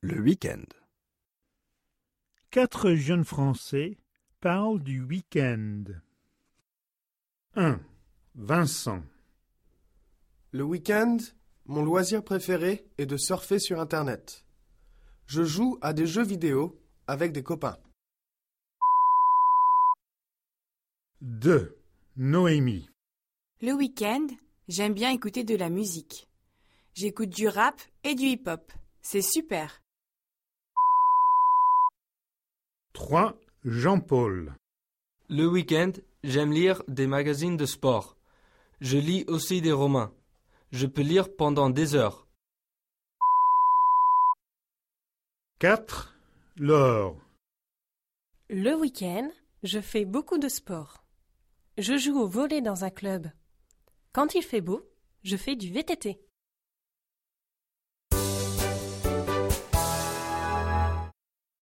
Le week-end. Quatre jeunes Français parlent du week-end. 1. Vincent. Le week-end, mon loisir préféré est de surfer sur Internet. Je joue à des jeux vidéo avec des copains. 2. Noémie. Le week-end, j'aime bien écouter de la musique. J'écoute du rap et du hip-hop. C'est super. 3. Jean-Paul. Le week-end, j'aime lire des magazines de sport. Je lis aussi des romans. Je peux lire pendant des heures. 4. Laure. Le week-end, je fais beaucoup de sport. Je joue au volet dans un club. Quand il fait beau, je fais du VTT.